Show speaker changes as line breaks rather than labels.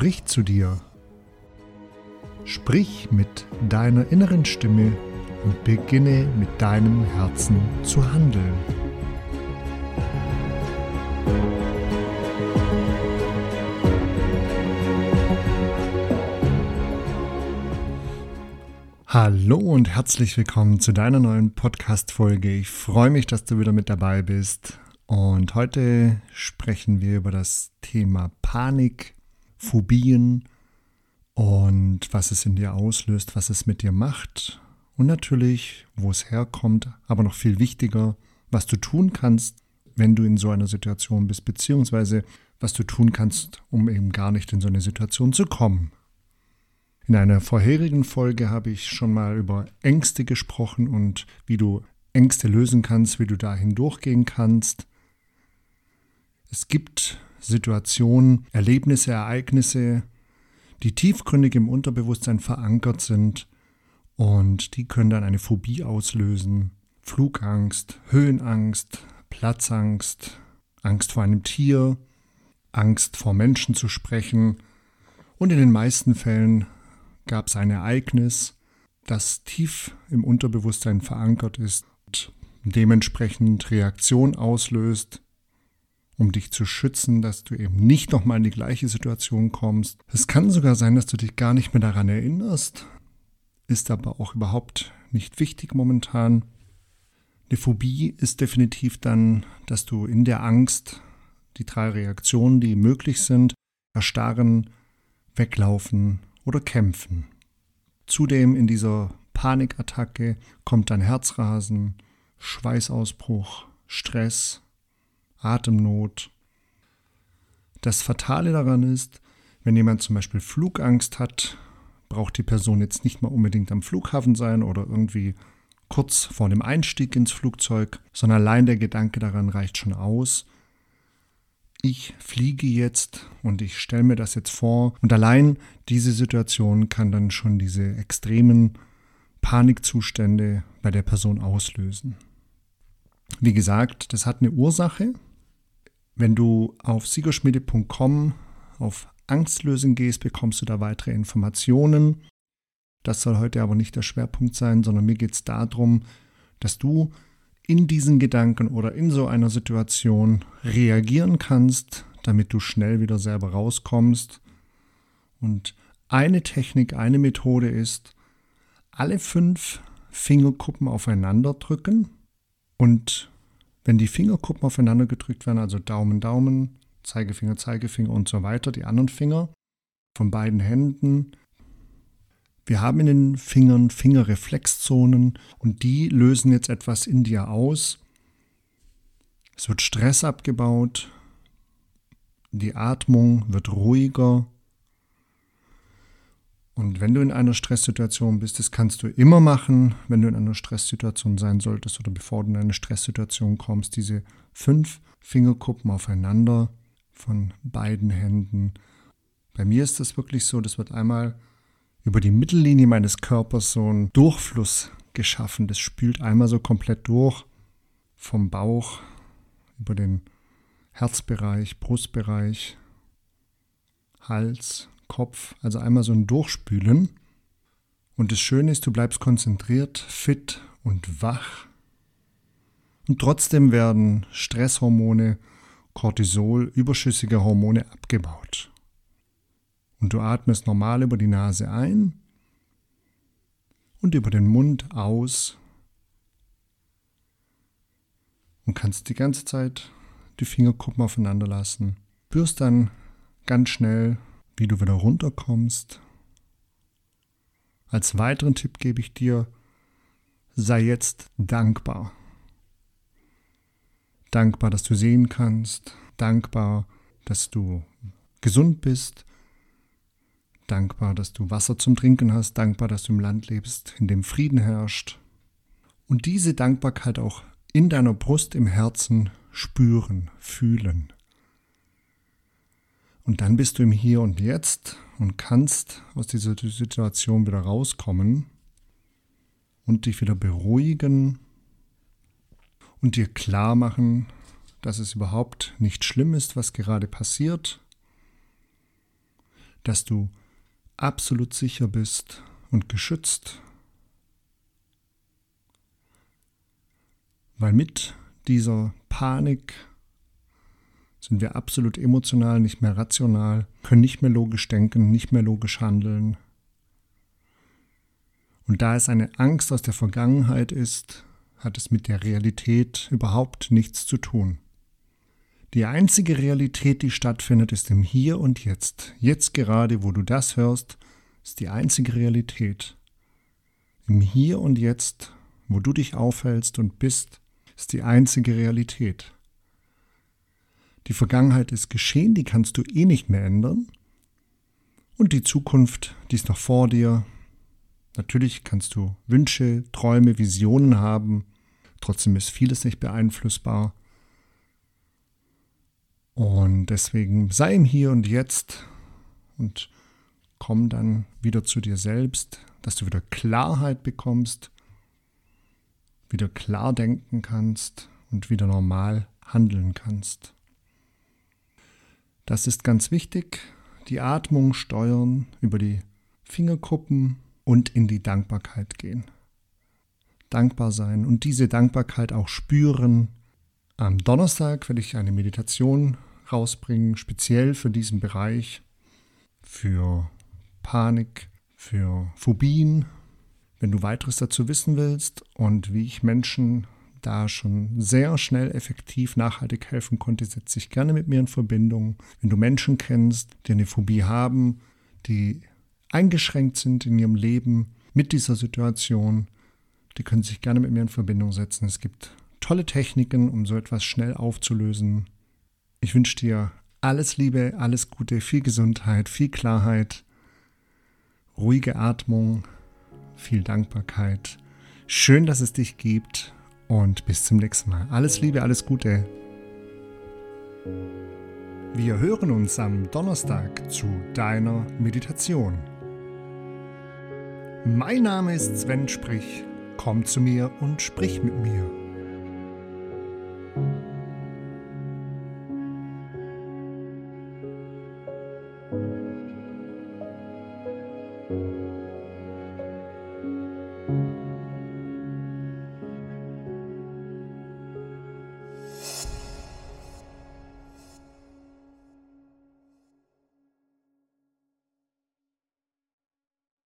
spricht zu dir. Sprich mit deiner inneren Stimme und beginne mit deinem Herzen zu handeln. Hallo und herzlich willkommen zu deiner neuen Podcast-Folge. Ich freue mich, dass du wieder mit dabei bist. Und heute sprechen wir über das Thema Panik, Phobien und was es in dir auslöst, was es mit dir macht und natürlich, wo es herkommt, aber noch viel wichtiger, was du tun kannst, wenn du in so einer Situation bist, beziehungsweise was du tun kannst, um eben gar nicht in so eine Situation zu kommen. In einer vorherigen Folge habe ich schon mal über Ängste gesprochen und wie du Ängste lösen kannst, wie du da hindurchgehen kannst. Es gibt Situationen, Erlebnisse, Ereignisse, die tiefgründig im Unterbewusstsein verankert sind und die können dann eine Phobie auslösen. Flugangst, Höhenangst, Platzangst, Angst vor einem Tier, Angst vor Menschen zu sprechen und in den meisten Fällen gab es ein Ereignis, das tief im Unterbewusstsein verankert ist und dementsprechend Reaktion auslöst, um dich zu schützen, dass du eben nicht nochmal in die gleiche Situation kommst. Es kann sogar sein, dass du dich gar nicht mehr daran erinnerst, ist aber auch überhaupt nicht wichtig momentan. Eine Phobie ist definitiv dann, dass du in der Angst die drei Reaktionen, die möglich sind, erstarren, weglaufen oder kämpfen. Zudem in dieser Panikattacke kommt dann Herzrasen, Schweißausbruch, Stress, Atemnot. Das Fatale daran ist, wenn jemand zum Beispiel Flugangst hat, braucht die Person jetzt nicht mal unbedingt am Flughafen sein oder irgendwie kurz vor dem Einstieg ins Flugzeug, sondern allein der Gedanke daran reicht schon aus, ich fliege jetzt und ich stelle mir das jetzt vor. Und allein diese Situation kann dann schon diese extremen Panikzustände bei der Person auslösen. Wie gesagt, das hat eine Ursache. Wenn du auf siegerschmiede.com auf Angstlösen gehst, bekommst du da weitere Informationen. Das soll heute aber nicht der Schwerpunkt sein, sondern mir geht es darum, dass du in diesen Gedanken oder in so einer Situation reagieren kannst, damit du schnell wieder selber rauskommst. Und eine Technik, eine Methode ist, alle fünf Fingerkuppen aufeinander drücken und wenn die Fingerkuppen aufeinander gedrückt werden, also Daumen, Daumen, Zeigefinger, Zeigefinger und so weiter, die anderen Finger von beiden Händen wir haben in den Fingern Fingerreflexzonen und die lösen jetzt etwas in dir aus. Es wird Stress abgebaut, die Atmung wird ruhiger. Und wenn du in einer Stresssituation bist, das kannst du immer machen, wenn du in einer Stresssituation sein solltest oder bevor du in eine Stresssituation kommst, diese fünf Fingerkuppen aufeinander von beiden Händen. Bei mir ist das wirklich so, das wird einmal über die Mittellinie meines Körpers so einen Durchfluss geschaffen. Das spült einmal so komplett durch vom Bauch über den Herzbereich, Brustbereich, Hals, Kopf, also einmal so ein Durchspülen. Und das Schöne ist, du bleibst konzentriert, fit und wach. Und trotzdem werden Stresshormone, Cortisol, überschüssige Hormone abgebaut. Und du atmest normal über die Nase ein und über den Mund aus und kannst die ganze Zeit die Fingerkuppen aufeinander lassen. Spürst dann ganz schnell, wie du wieder runterkommst. Als weiteren Tipp gebe ich dir, sei jetzt dankbar. Dankbar, dass du sehen kannst, dankbar, dass du gesund bist, dankbar, dass du Wasser zum Trinken hast, dankbar, dass du im Land lebst, in dem Frieden herrscht. Und diese Dankbarkeit auch in deiner Brust, im Herzen spüren, fühlen. Und dann bist du im Hier und Jetzt und kannst aus dieser Situation wieder rauskommen und dich wieder beruhigen und dir klar machen, dass es überhaupt nicht schlimm ist, was gerade passiert, dass du absolut sicher bist und geschützt. Weil mit dieser Panik sind wir absolut emotional, nicht mehr rational, können nicht mehr logisch denken, nicht mehr logisch handeln. Und da es eine Angst aus der Vergangenheit ist, hat es mit der Realität überhaupt nichts zu tun. Die einzige Realität, die stattfindet, ist im Hier und Jetzt. Jetzt gerade, wo du das hörst, ist die einzige Realität. Im Hier und Jetzt, wo du dich aufhältst und bist, ist die einzige Realität. Die Vergangenheit ist geschehen, die kannst du eh nicht mehr ändern. Und die Zukunft, die ist noch vor dir. Natürlich kannst du Wünsche, Träume, Visionen haben. Trotzdem ist vieles nicht beeinflussbar. Und deswegen sei im Hier und Jetzt und komm dann wieder zu dir selbst, dass du wieder Klarheit bekommst, wieder klar denken kannst und wieder normal handeln kannst. Das ist ganz wichtig. Die Atmung steuern über die Fingerkuppen und in die Dankbarkeit gehen. Dankbar sein und diese Dankbarkeit auch spüren. Am Donnerstag werde ich eine Meditation rausbringen, speziell für diesen Bereich, für Panik, für Phobien. Wenn du weiteres dazu wissen willst und wie ich Menschen da schon sehr schnell effektiv nachhaltig helfen konnte, setze dich gerne mit mir in Verbindung. Wenn du Menschen kennst, die eine Phobie haben, die eingeschränkt sind in ihrem Leben mit dieser Situation, die können sich gerne mit mir in Verbindung setzen. Es gibt tolle Techniken, um so etwas schnell aufzulösen. Ich wünsche dir alles Liebe, alles Gute, viel Gesundheit, viel Klarheit, ruhige Atmung, viel Dankbarkeit. Schön, dass es dich gibt und bis zum nächsten Mal. Alles Liebe, alles Gute. Wir hören uns am Donnerstag zu deiner Meditation. Mein Name ist Sven Sprich. Komm zu mir und sprich mit mir.